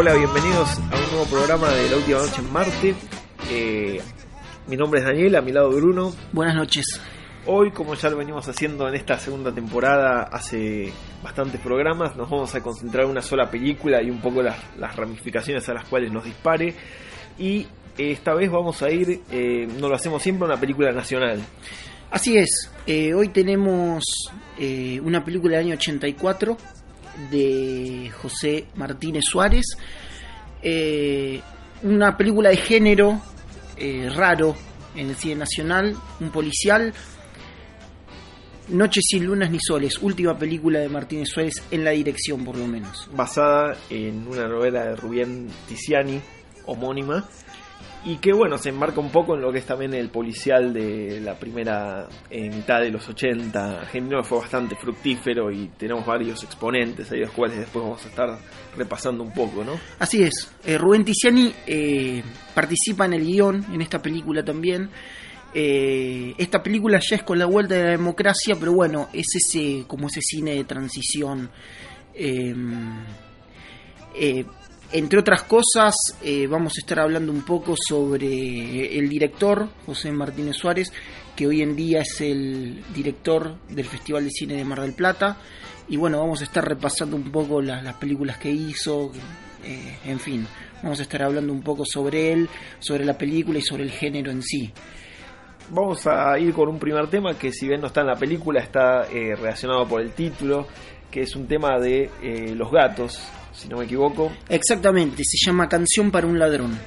Hola, bienvenidos a un nuevo programa de La Última Noche en Marte. Eh, mi nombre es Daniel, a mi lado Bruno. Buenas noches. Hoy, como ya lo venimos haciendo en esta segunda temporada, hace bastantes programas, nos vamos a concentrar en una sola película y un poco las, las ramificaciones a las cuales nos dispare. Y eh, esta vez vamos a ir, eh, no lo hacemos siempre, a una película nacional. Así es, eh, hoy tenemos eh, una película del año 84 de José Martínez Suárez, eh, una película de género eh, raro en el cine nacional, un policial, Noches sin lunas ni soles, última película de Martínez Suárez en la dirección por lo menos. basada en una novela de Rubén Tiziani, homónima, y que bueno, se enmarca un poco en lo que es también el policial de la primera eh, mitad de los 80. Género fue bastante fructífero y tenemos varios exponentes ahí, los cuales después vamos a estar repasando un poco, ¿no? Así es, eh, Rubén Tiziani eh, participa en el guion en esta película también. Eh, esta película ya es con la vuelta de la democracia, pero bueno, es ese como ese cine de transición. Entre otras cosas, eh, vamos a estar hablando un poco sobre el director, José Martínez Suárez, que hoy en día es el director del Festival de Cine de Mar del Plata. Y bueno, vamos a estar repasando un poco la- las películas que hizo, eh, en fin, vamos a estar hablando un poco sobre él, sobre la película y sobre el género en sí. Vamos a ir con un primer tema que si bien no está en la película, está eh, relacionado por el título, que es un tema de eh, los gatos, si no me equivoco. Exactamente, se llama Canción para un ladrón.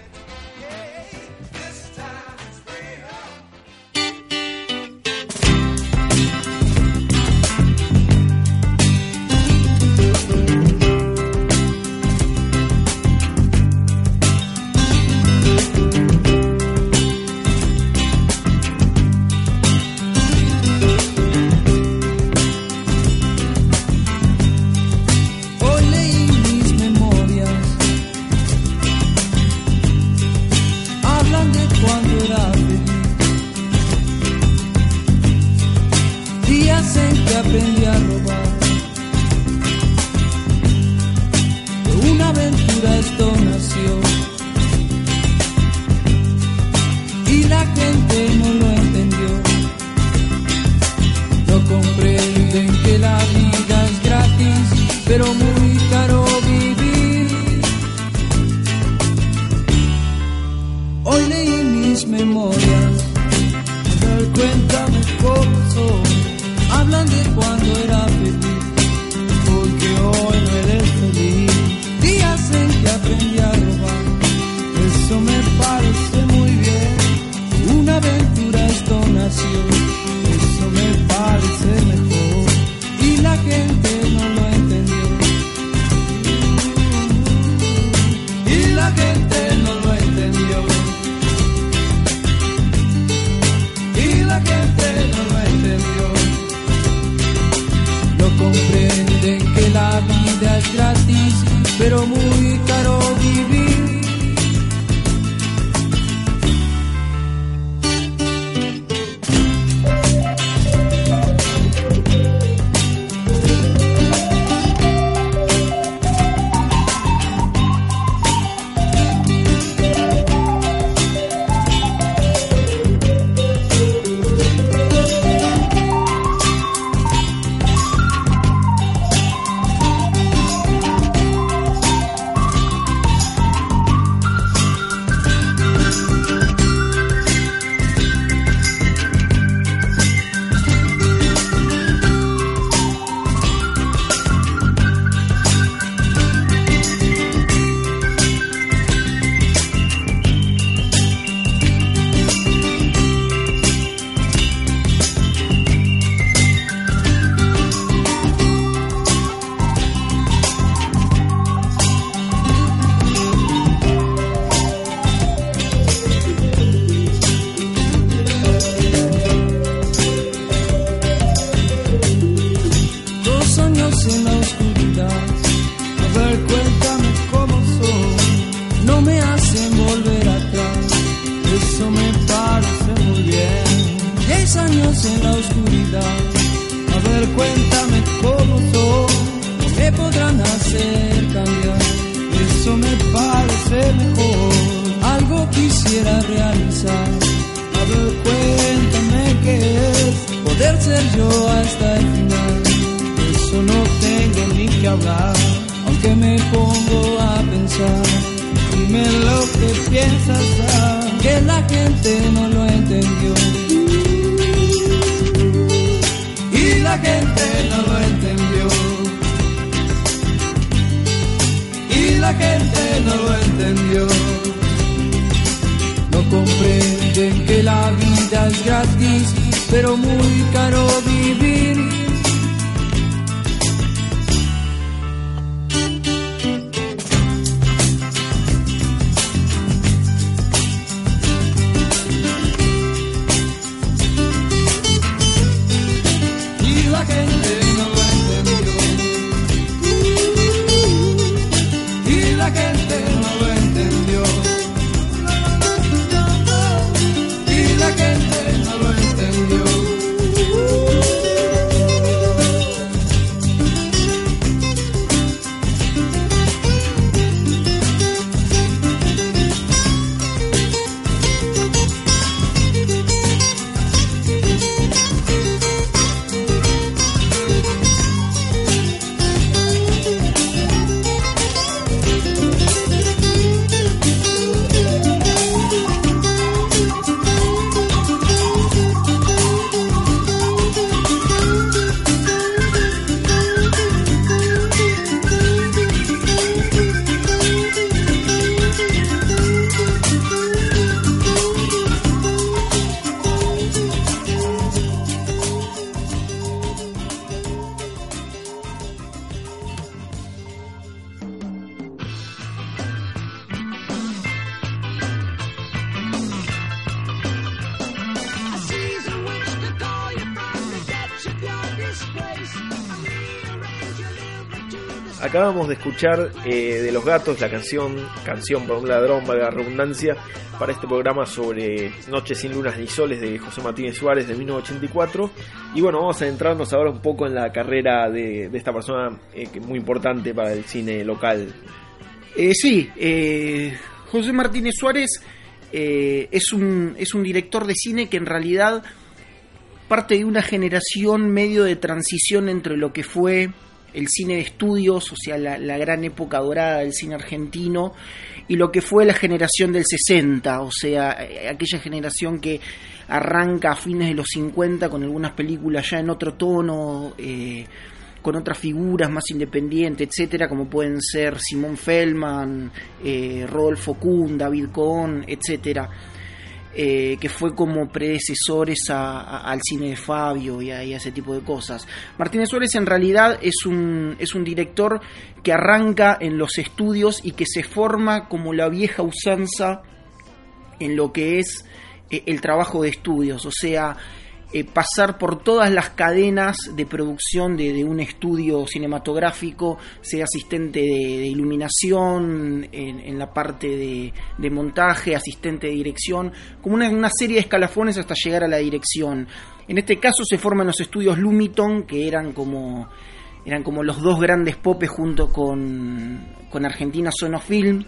Yo hasta el final. Eso no tengo ni que hablar, aunque me pongo a pensar. Dime lo que piensas, ah, que la gente no lo entendió. Y la gente no lo entendió. Y la gente no lo entendió. No comprenden que la vida es gratis, pero muy caro vivir. Acabamos de escuchar eh, de Los Gatos la canción, canción por un ladrón, valga la redundancia, para este programa sobre Noches sin lunas ni soles de José Martínez Suárez de 1984. Y bueno, vamos a entrarnos ahora un poco en la carrera de, esta persona eh, que es muy importante para el cine local. Eh, sí, eh, José Martínez Suárez es, un, es un director de cine que en realidad parte de una generación medio de transición entre lo que fue el cine de estudios, o sea, la, gran época dorada del cine argentino, y lo que fue la generación del 60, o sea, eh, aquella generación que arranca a fines de los 50 con algunas películas ya en otro tono, eh, con otras figuras más independientes, etcétera, como pueden ser Simón Feldman, eh, Rodolfo Kuhn, David Cohn, etcétera, eh, que fue como predecesores a- al cine de Fabio y a, y a ese tipo de cosas. Martínez Suárez en realidad es un, es un director que arranca en los estudios y que se forma como la vieja usanza en lo que es eh, el trabajo de estudios, o sea, eh, pasar por todas las cadenas de producción de, un estudio cinematográfico, sea asistente de, iluminación, en, la parte de, montaje, asistente de dirección, como una, una serie de escalafones hasta llegar a la dirección. En este caso se forman los estudios Lumiton, que eran como eran como los dos grandes popes junto con, con Argentina Sonofilm.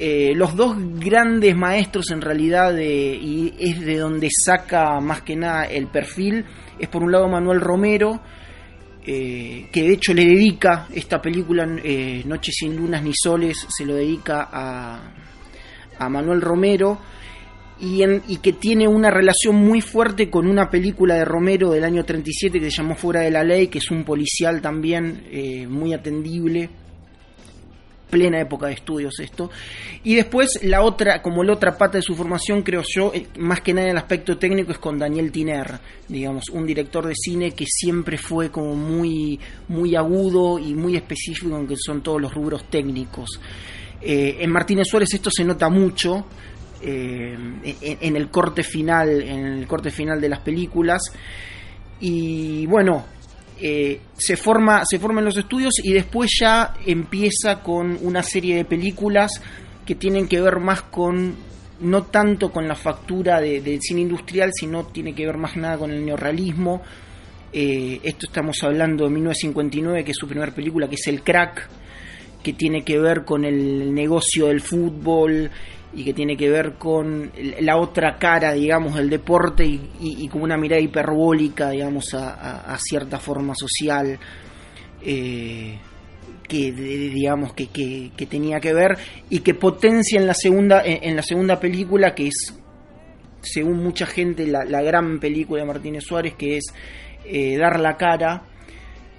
Eh, los dos grandes maestros en realidad de- y es de donde saca más que nada el perfil es por un lado Manuel Romero eh, que de hecho le dedica esta película eh, Noches sin lunas ni soles se lo dedica a, a Manuel Romero y que tiene una relación muy fuerte con una película de Romero del año 37 que se llamó Fuera de la Ley, que es un policial también eh, muy atendible, plena época de estudios esto. Y después la otra, como la otra pata de su formación, creo yo, eh, más que nada en el aspecto técnico, es con Daniel Tiner, digamos, un director de cine que siempre fue como muy, muy agudo y muy específico en que son todos los rubros técnicos. Eh, en Martínez Suárez esto se nota mucho. eh, en, en el corte final en el corte final de las películas y bueno eh, se forma se forman los estudios y después ya empieza con una serie de películas que tienen que ver más con no tanto con la factura de- del cine industrial sino tiene que ver más nada con el neorrealismo. Eh, esto estamos hablando de 1959 que es su primera película que es El Crack que tiene que ver con el negocio del fútbol y que tiene que ver con la otra cara, digamos, del deporte y, y- con una mirada hiperbólica, digamos, a, a- cierta forma social eh, que, de- digamos, que, que- tenía que ver y que potencia en la segunda, en, en la segunda película, que es, según mucha gente, la, la gran película de Martínez Suárez, que es eh, Dar la cara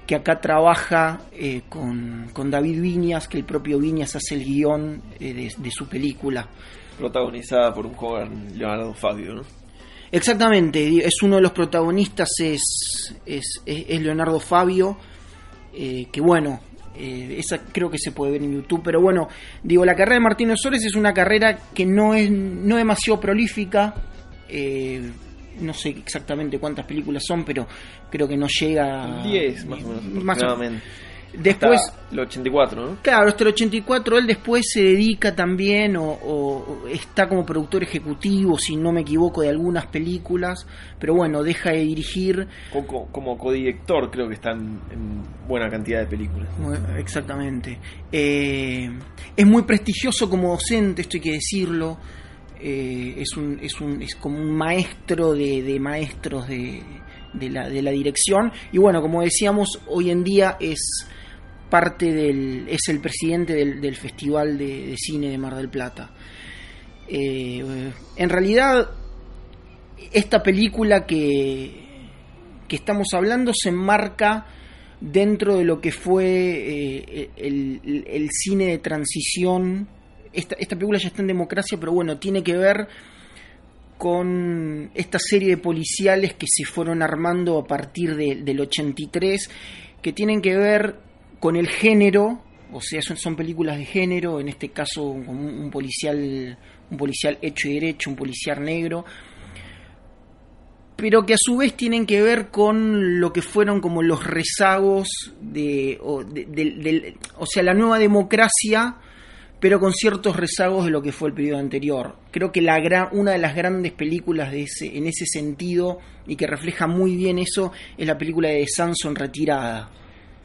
que acá trabaja eh, con, con David Viñas, que el propio Viñas hace el guion eh, de, de su película. Protagonizada por un joven Leonardo Fabio, ¿no? Exactamente, es uno de los protagonistas, es, es, es- Leonardo Fabio, eh, que bueno, esa creo que se puede ver en YouTube, pero bueno, digo, la carrera de Martínez Sores es una carrera que no es no demasiado prolífica, no sé exactamente cuántas películas son, pero creo que no llega... 10 más o menos Más o- aproximadamente. Después... Hasta el 84, ¿no? Claro, hasta el 84 él después se dedica también o, o- está como productor ejecutivo, si no me equivoco, de algunas películas, pero bueno, deja de dirigir. Como, como codirector creo que está en, en buena cantidad de películas. Exactamente. Eh, es muy prestigioso como docente, esto hay que decirlo. Eh, es, un, es, un, es como un maestro de, de maestros de, de la, de la dirección. Y bueno, como decíamos, hoy en día es parte del. es el presidente del, del Festival de, Cine de Mar del Plata. Eh, en realidad, esta película que, que estamos hablando se enmarca dentro de lo que fue eh, el- el cine de transición. Esta, esta película ya está en democracia, pero bueno, tiene que ver con esta serie de policiales que se fueron armando a partir de- del 83, que tienen que ver con el género, o sea, son, son películas de género, en este caso un, un policial, un policial hecho y derecho, un policial negro, pero que a su vez tienen que ver con lo que fueron como los rezagos de, o, de- del- o sea, la nueva democracia, pero con ciertos rezagos de lo que fue el periodo anterior. Creo que la gran, una de las grandes películas de ese, en ese sentido y que refleja muy bien eso es la película de Sanson Retirada.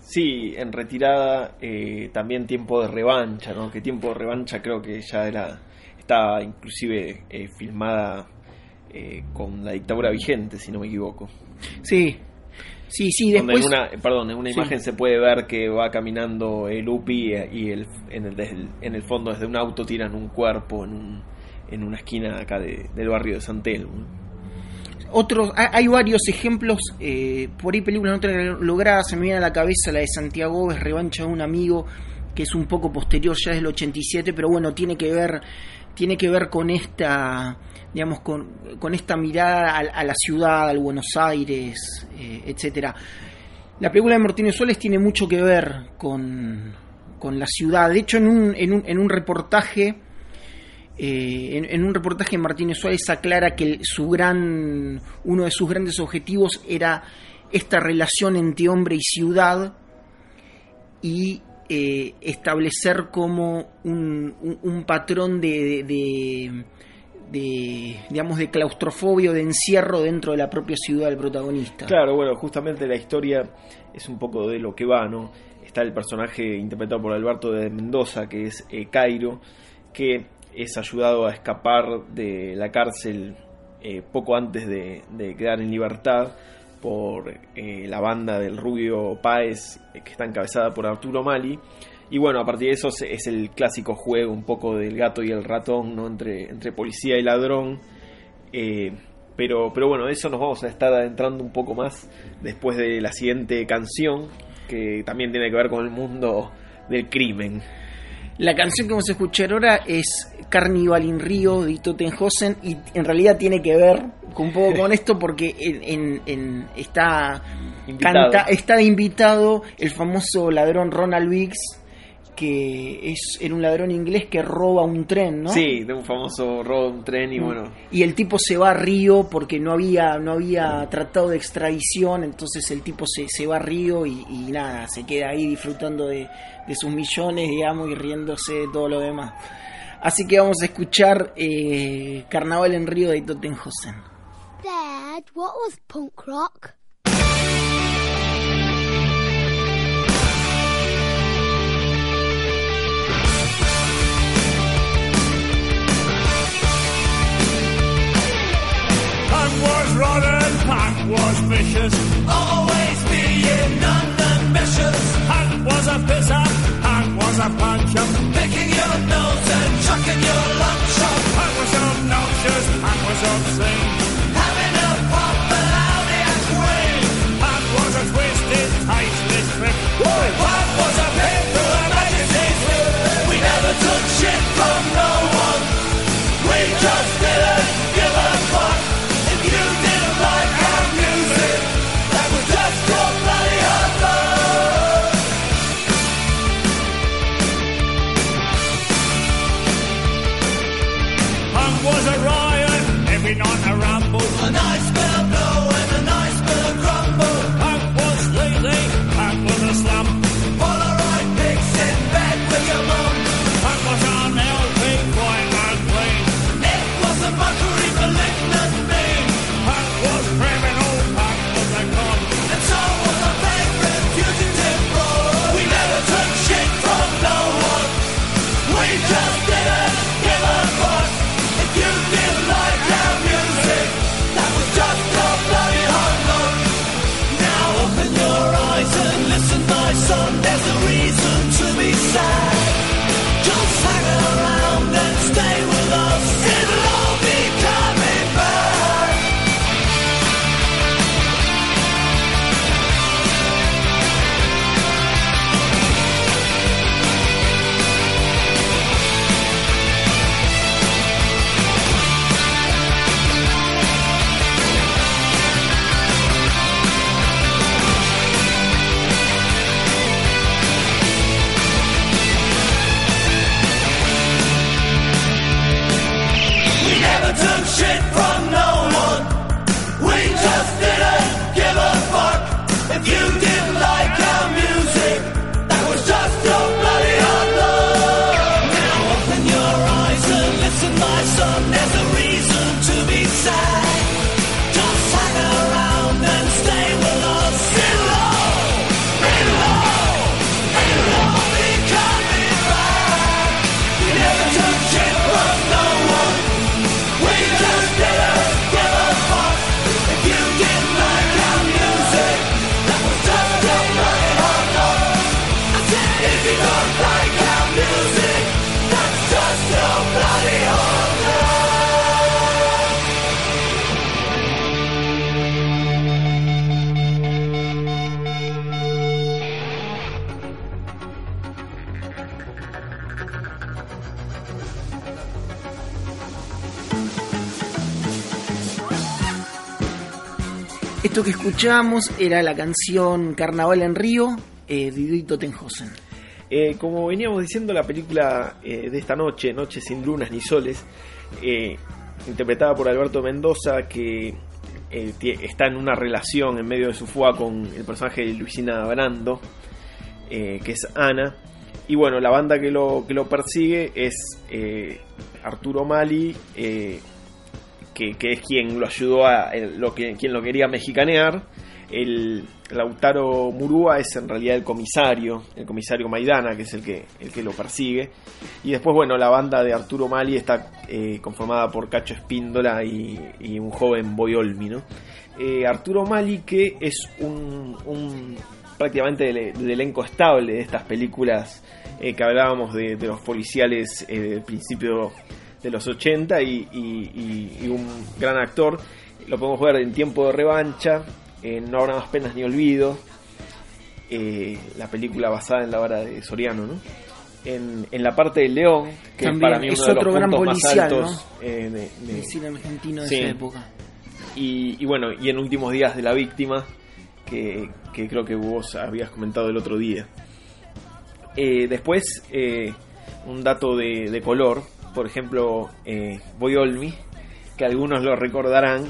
Sí, en retirada eh, también tiempo de revancha, ¿no? Que tiempo de revancha creo que ya era estaba inclusive eh, filmada eh, con la dictadura vigente, si no me equivoco. Sí, sí, sí, después... en una, perdón, en una Sí. imagen se puede ver que va caminando el UPI y el, en, el, en fondo desde un auto tiran un cuerpo en, un, en una esquina acá de- del barrio de San. Otros, hay, hay varios ejemplos, eh, por ahí películas no tan logradas, se me viene a la cabeza la de Santiago es Revancha de un amigo, que es un poco posterior, ya es del 87, pero bueno, tiene que ver, tiene que ver con esta, digamos, con, esta mirada a, la ciudad, al Buenos Aires, eh, etcétera. La película de Martínez Suárez tiene mucho que ver con, con la ciudad. De hecho, en un, en un, en un reportaje eh, en, un reportaje Martínez Suárez aclara que su gran, uno de sus grandes objetivos era esta relación entre hombre y ciudad y eh, establecer como un, patrón de, de- de- de, digamos de claustrofobia o de encierro dentro de la propia ciudad del protagonista. Claro, bueno, justamente la historia es un poco de lo que va, ¿no? Está el personaje interpretado por Alberto de Mendoza, que es eh, Cairo, que es ayudado a escapar de la cárcel eh, poco antes de quedar en libertad por eh, la banda del Rubio Páez, eh, que está encabezada por Arturo Mali. Y bueno, a partir de eso es el clásico juego un poco del gato y el ratón, ¿no? Entre, entre policía y ladrón. Eh, pero, pero bueno, eso nos vamos a estar adentrando un poco más después de la siguiente canción, que también tiene que ver con el mundo del crimen. La canción que vamos a escuchar ahora es Carnival in Rio de Tottenhausen y en realidad tiene que ver un poco con esto porque en, en- en- está, Invitado. canta- está invitado el famoso ladrón Ronald Biggs que es era un ladrón inglés que roba un tren, ¿no? Sí, de un famoso robo un tren y bueno, Y el tipo se va a Río porque no había, no había tratado de extradición, entonces el tipo se, se va a Río y, y nada, se queda ahí disfrutando de, de sus millones, digamos, y riéndose de todo lo demás. Así que vamos a escuchar eh, Carnaval en Río de Tottenhausen. said, what was punk rock? Punk was rotten, punk was vicious. Always being unambitious. Punk was a pisser, punk was a puncher. Picking your nose and chucking your lunch up. Punk was obnoxious, punk was obscene. What was I paying? Esto que escuchamos era la canción Carnaval en Río eh, de Didito Tenjosen. Eh, como veníamos diciendo, la película eh, de esta noche, Noche sin lunas ni soles, eh, interpretada por Alberto Mendoza, que está en una relación en medio de su fuga con el personaje de Luisina Brando, que es Ana. Y bueno, la banda que lo, que lo persigue es Arturo Mali, que, es quien lo ayudó a lo que, quien lo quería mexicanear. El Lautaro Murúa es en realidad el comisario, el comisario Maidana, que es el que, el que lo persigue. Y después, bueno, la banda de Arturo Mali está eh, conformada por Cacho Espíndola y, y un joven Boyolmi, ¿no? Eh, Arturo Mali, que es un, un prácticamente del, elenco estable de estas películas eh, que hablábamos de, de los policiales del principio de los 80 y, y- y- y un gran actor. Lo podemos ver en Tiempo de Revancha, en No habrá más penas ni olvido, eh, la película basada en la obra de Soriano, ¿no? En, en la parte del León, que También para mí es uno de los otro gran puntos policial, más altos ¿no? eh, de- de- El cine argentino de Sí. esa época. y, y bueno, y en Últimos Días de la Víctima, que, que creo que vos habías comentado el otro día. Eh, después, eh, un dato de, de color, por ejemplo, eh, Boyolmi, que algunos lo recordarán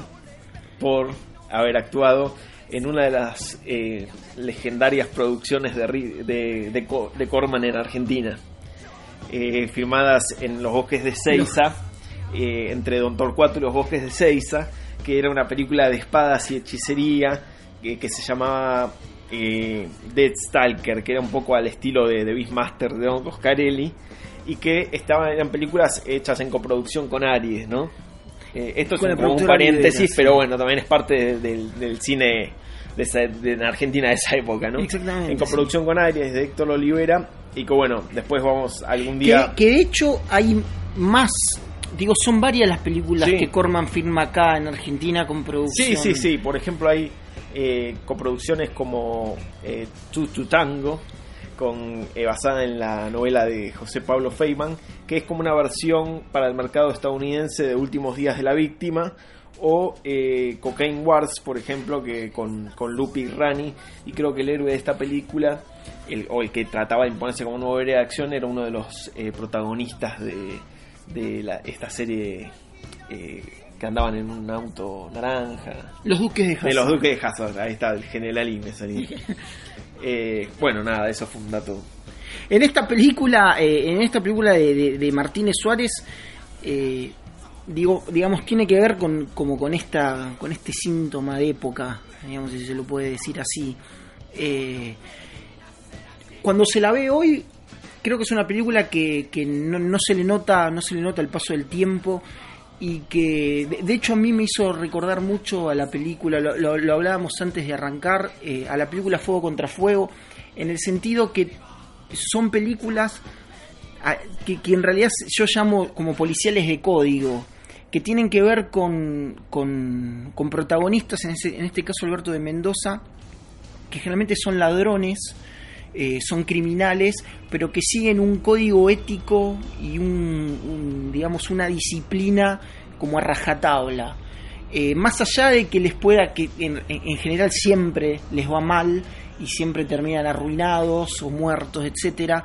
por haber actuado en una de las eh, legendarias producciones de, de, de, Co- de Corman en Argentina, eh, filmadas en los bosques de Seiza, eh, entre Don Torcuato y los bosques de Seiza, que era una película de espadas y hechicería que se llamaba eh, Dead Stalker, que era un poco al estilo de, de Beastmaster de Don Coscarelli, y que estaban, eran películas hechas en coproducción con Aries, ¿no? Eh, esto es Con como un paréntesis, sí. pero bueno, también es parte de- del, del cine de, esa- de en Argentina de esa época, ¿no? Exactamente, En coproducción con Aries de Héctor Olivera. Y que bueno, después vamos algún Que, día. que de hecho hay más, digo, son varias las películas Sí. que Corman firma acá en Argentina con producción. Sí, sí, sí. Por ejemplo, hay eh, coproducciones como eh, Tu Tu Tango, con, eh, basada en la novela de José Pablo Feynman, que es como una versión para el mercado estadounidense de Últimos Días de la Víctima. O eh, Cocaine Wars, por ejemplo, que con, con Lupi Rani. Y creo que el héroe de esta película, el, o el que trataba de imponerse como nuevo héroe de acción, era uno de los eh, protagonistas de, de la- esta serie eh, que andaban en un auto naranja. Los Duques de Hazzard. De los Duques de Hazard, ahí está, el general y me salí. Eh, bueno, nada, eso fue un dato. En esta película, eh, en esta película de, Martínez Suárez, eh, digo, digamos, tiene que ver con, como con esta, con este síntoma de época, digamos, si se lo puede decir así. Eh, cuando se la ve hoy, creo que es una película que, que no, no se le nota, no se le nota el paso del tiempo y que de, hecho a mí me hizo recordar mucho a la película, lo, hablábamos antes de arrancar, eh, a la película Fuego contra Fuego, en el sentido que son películas que, que en realidad yo llamo como policiales de código, que tienen que ver con, con, con protagonistas, en, ese- en este caso Alberto de Mendoza, que generalmente son ladrones, eh, son criminales, pero que siguen un código ético y un, un, digamos una disciplina como a rajatabla. Eh, más allá de que les pueda, que en, en general siempre les va mal y siempre terminan arruinados o muertos, etcétera.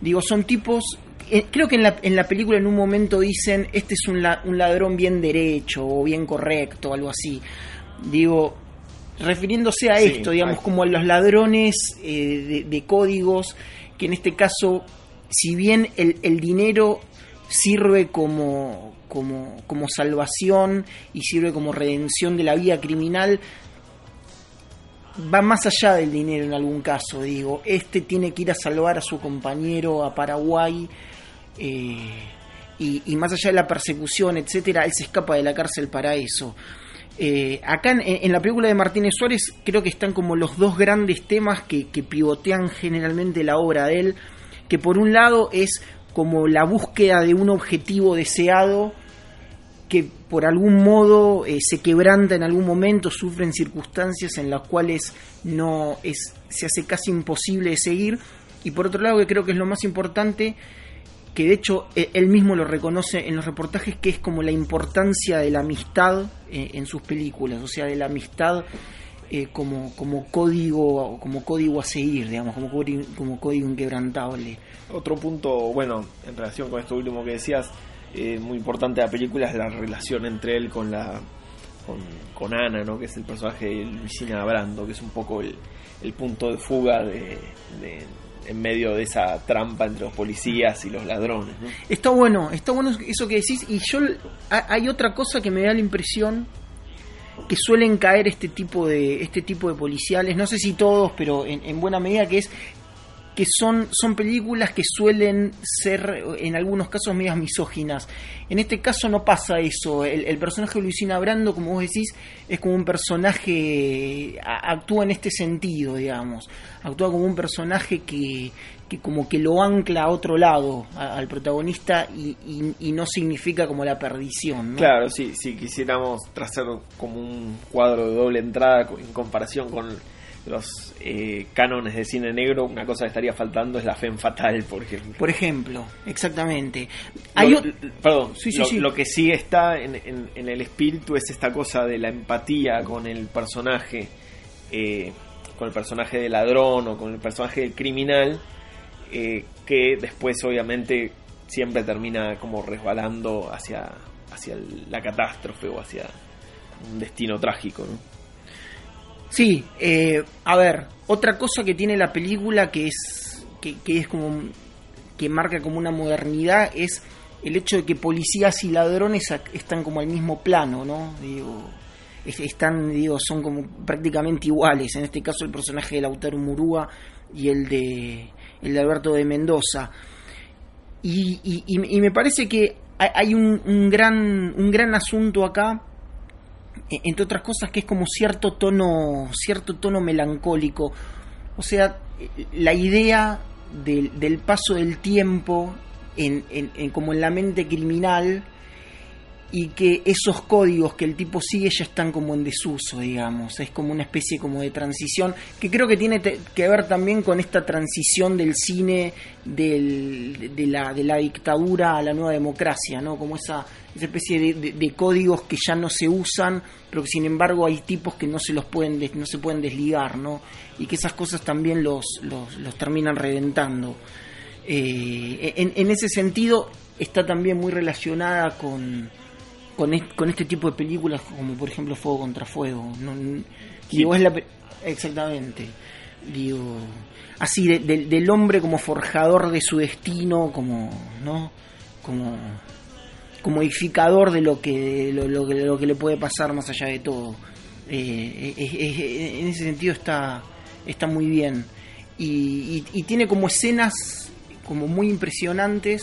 Digo, son tipos. eh, creo que en la, en la película en un momento dicen este es un, la- un ladrón bien derecho o bien correcto, algo así. Digo, refiriéndose a Sí, esto, digamos, hay- como a los ladrones eh, de, de códigos, que en este caso, si bien el, el dinero sirve como, como, como salvación y sirve como redención de la vida criminal, va más allá del dinero en algún caso, digo, este tiene que ir a salvar a su compañero a Paraguay. eh, y, y más allá de la persecución, etcétera, él se escapa de la cárcel para eso. Eh, acá en, en la película de Martínez Suárez creo que están como los dos grandes temas que, pivotean generalmente la obra de él, que por un lado es como la búsqueda de un objetivo deseado que por algún modo eh, se quebranta en algún momento, sufren circunstancias en las cuales no es, se hace casi imposible de seguir, y por otro lado que creo que es lo más importante, que de hecho eh, él mismo lo reconoce en los reportajes, que es como la importancia de la amistad eh, en sus películas, o sea, de la amistad eh, como, como código como código a seguir, digamos, como como código inquebrantable. Otro punto, bueno, en relación con esto último que decías, muy importante de la película es la relación entre él con la con, con Ana, ¿no? que es el personaje de Luisina Brando, que es un poco el, el punto de fuga de- en medio de esa trampa entre los policías y los ladrones. Está bueno, está bueno eso que decís. Y yo ha- hay otra cosa que me da la impresión que suelen caer este tipo de este tipo de policiales, no sé si todos, pero en, en buena medida que es que son, son películas que suelen ser en algunos casos medias misóginas. En este caso no pasa eso. El, personaje de Luisina Brando, como vos decís, es como un personaje, actúa en este sentido, digamos. Actúa como un personaje que, que como que lo ancla a otro lado, al protagonista, y, y- y no significa como la perdición. ¿no? Claro, sí, si quisiéramos trazar como un cuadro de doble entrada en comparación con los eh, cánones de cine negro, una cosa que estaría faltando es la fe fatal, por ejemplo. Por ejemplo, exactamente. Hay Lo- o- l- perdón, Sí, sí, lo, sí. lo que sí está en, en- en el espíritu es esta cosa de la empatía con el personaje, eh, con el personaje de ladrón o con el personaje del criminal, eh, que después obviamente siempre termina como resbalando hacia, hacia la catástrofe o hacia un destino trágico. ¿no? Sí, eh, a ver, otra cosa que tiene la película que es que, que es como que marca como una modernidad es el hecho de que policías y ladrones están como al mismo plano, ¿no? Digo, es- están, digo, son como prácticamente iguales. En este caso el personaje de Lautaro Murúa y el de el de Alberto de Mendoza. Y, y- y- me parece que hay, un, un gran, un gran asunto acá, entre otras cosas, que es como cierto tono, cierto tono melancólico. O sea, la idea del, del paso del tiempo en, en- en- como en la mente criminal y que esos códigos que el tipo sigue ya están como en desuso, digamos. Es como una especie como de transición que creo que tiene que ver también con esta transición del cine del- de, la, de la dictadura a la nueva democracia, ¿no? Como esa, esa especie de, de- de códigos que ya no se usan, pero que sin embargo hay tipos que no se los pueden des- no se pueden desligar, ¿no? Y que esas cosas también los, los, los terminan reventando. Eh, en, en ese sentido está también muy relacionada con, con, est- con este tipo de películas como por ejemplo Fuego contra Fuego. No, n- digo, es la exactamente. Digo, así de- de- del hombre como forjador de su destino, como, ¿no? Como como edificador de lo que lo, lo que lo que le puede pasar más allá de todo. Eh, eh, eh, en ese sentido está está muy bien y, y- y tiene como escenas como muy impresionantes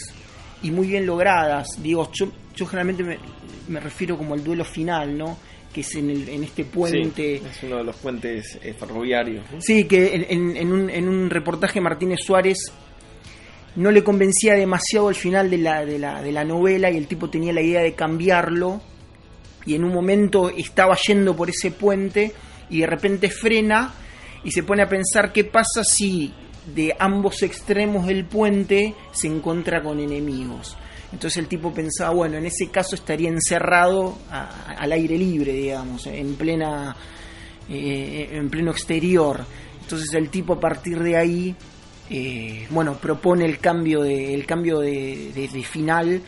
y muy bien logradas. Digo, yo, yo generalmente me, me refiero como al duelo final, ¿no? Que es en, el, en este puente. Sí, es uno de los puentes eh, ferroviarios. Sí, que en, en- en un, en un reportaje Martínez Suárez no le convencía demasiado el final de la, de, la, de la novela y el tipo tenía la idea de cambiarlo y en un momento estaba yendo por ese puente y de repente frena y se pone a pensar qué pasa si de ambos extremos del puente se encuentra con enemigos. Entonces el tipo pensaba, bueno, en ese caso estaría encerrado a- al aire libre, digamos, en plena eh, en pleno exterior. Entonces el tipo a partir de ahí, eh, bueno, propone el cambio de, el cambio de, de- de final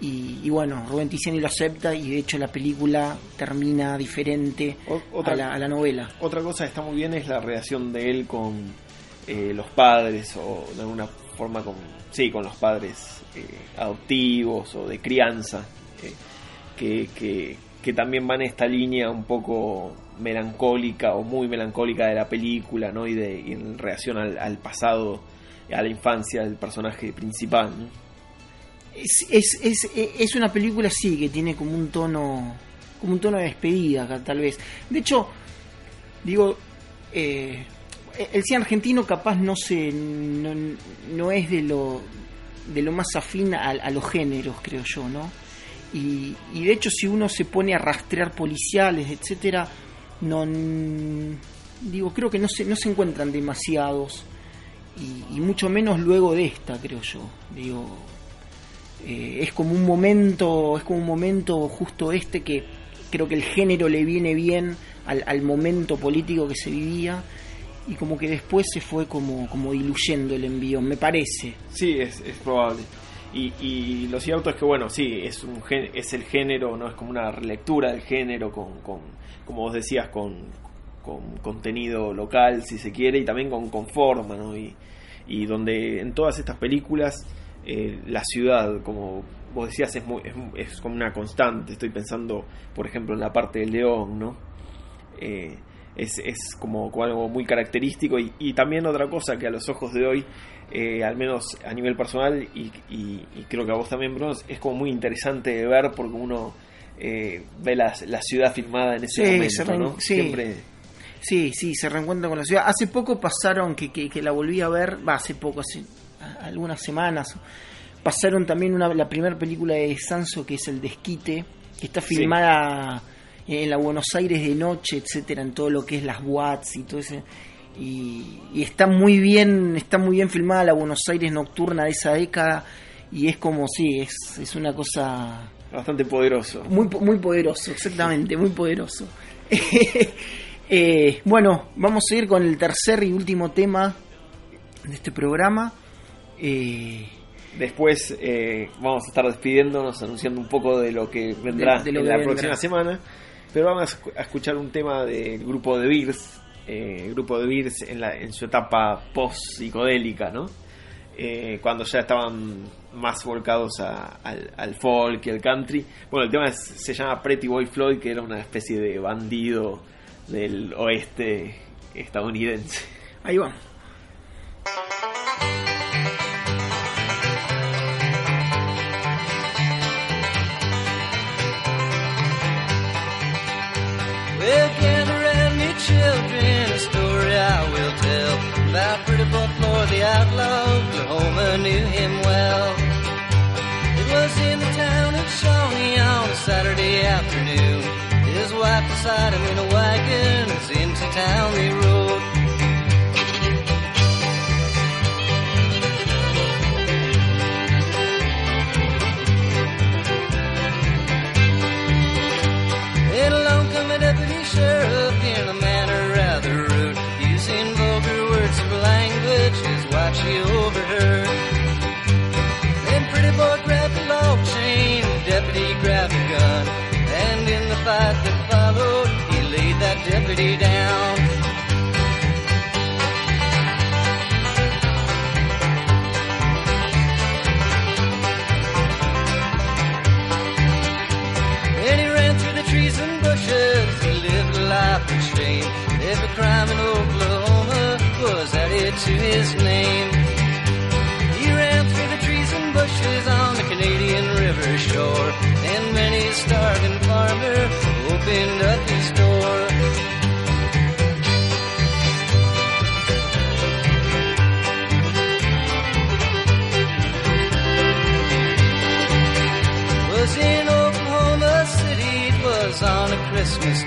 y, y bueno, Rubén Tiziani lo acepta y de hecho la película termina diferente otra- a, la, a la novela. Otra cosa que está muy bien es la relación de él con eh, los padres o de alguna forma con sí con los padres eh, adoptivos o de crianza eh, que, que, que también van en esta línea un poco melancólica o muy melancólica de la película ¿no? y, de, en relación al, al pasado a la infancia del personaje principal. Es, es, es, es una película sí que tiene como un tono como un tono de despedida tal vez. De hecho, digo, eh, el cine argentino capaz no se no, no es de lo de lo más afín a, a los géneros, creo yo, ¿no? Y, de hecho si uno se pone a rastrear policiales, etcétera, no digo, creo que no se no se encuentran demasiados y, y mucho menos luego de esta, creo yo. Digo, eh, es como un momento, es como un momento justo este que creo que el género le viene bien al, al momento político que se vivía y como que después se fue como, como diluyendo el envío, me parece. Sí, es, es probable. Y, y lo cierto es que, bueno, sí, es, un es el género, no es como una relectura del género, con, con como vos decías, con, con contenido local, si se quiere, y también con, con forma, ¿no? Y, y donde en todas estas películas eh, la ciudad, como vos decías, es, muy, es, es como una constante. Estoy pensando, por ejemplo, en la parte del león, ¿no? Eh, es, es como, como algo muy característico y, y también otra cosa que a los ojos de hoy, eh, al menos a nivel personal y, y- y creo que a vos también, Bruno, es como muy interesante de ver porque uno eh, ve la, la ciudad filmada en ese Sí, momento, se re- ¿no? sí. Siempre Sí, sí, se reencuentra con la ciudad. Hace poco pasaron, que, que, que la volví a ver, va, hace poco, hace algunas semanas, pasaron también una, la primera película de Sanso, que es El Desquite, que está Sí. Filmada en la Buenos Aires de noche, etcétera, en todo lo que es las boats y todo ese... Y, y está muy bien, está muy bien filmada la Buenos Aires nocturna de esa década y es como, sí, es, es una cosa bastante poderoso. muy, muy poderoso, exactamente, muy poderoso. Eh, bueno, vamos a ir con el tercer y último tema de este programa. Eh, Después eh, vamos a estar despidiéndonos, anunciando un poco de lo que vendrá De- de lo en que la vendrá. próxima semana. Pero vamos a escu- a escuchar un tema del grupo de Beers, eh, grupo de Beers en, la, en su etapa post-psicodélica, ¿no? Eh, cuando ya estaban más volcados a- al, al folk y al country. Bueno, el tema se llama Pretty Boy Floyd, que era una especie de bandido del oeste estadounidense. ahí va. Oklahoma knew him well. It was in the town of Shawnee on a Saturday afternoon. His wife beside him in a wagon as into town they rode. Starving farmer opened up his door. was in Oklahoma City. It was on a Christmas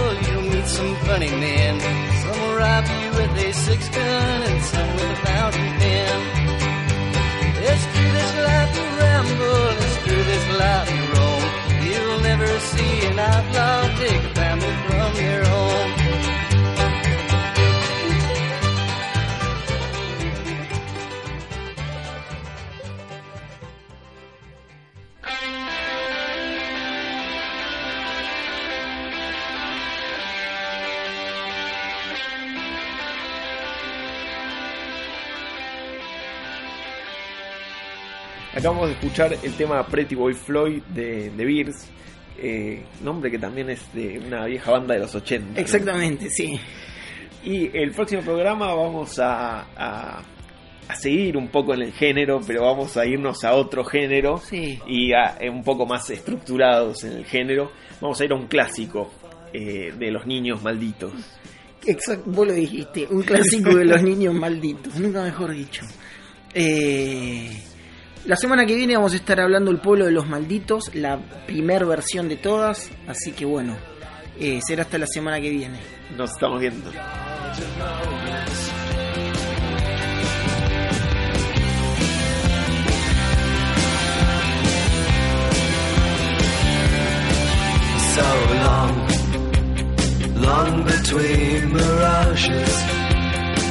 travel, you'll meet some funny men. Some will rob you with a six gun and some with a fountain pen. As through this life you ramble, as through this life you roam, you'll never see an outlaw take a family from their home. Acabamos de escuchar el tema Pretty Boy Floyd de The Bears, eh, nombre que también es de una vieja banda de los 80. ¿no? Exactamente, sí. Y el próximo programa vamos a, a- a seguir un poco en el género, pero vamos a irnos a otro género Sí. y a, eh, un poco más estructurados en el género. Vamos a ir a un clásico eh, de los niños malditos. Exacto, vos lo dijiste, un clásico de los niños malditos, nunca mejor dicho. Eh, la semana que viene vamos a estar hablando del pueblo de los malditos, la primer versión de todas, así que bueno, eh, será hasta la semana que viene. Nos estamos viendo. so long, long between mirages.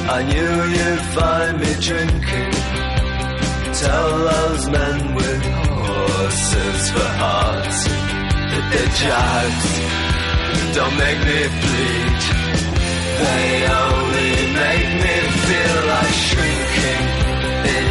I knew you'd find me drinking. Tell those men with horses for hearts that they're jags. Don't make me bleed. They only make me feel like shrinking in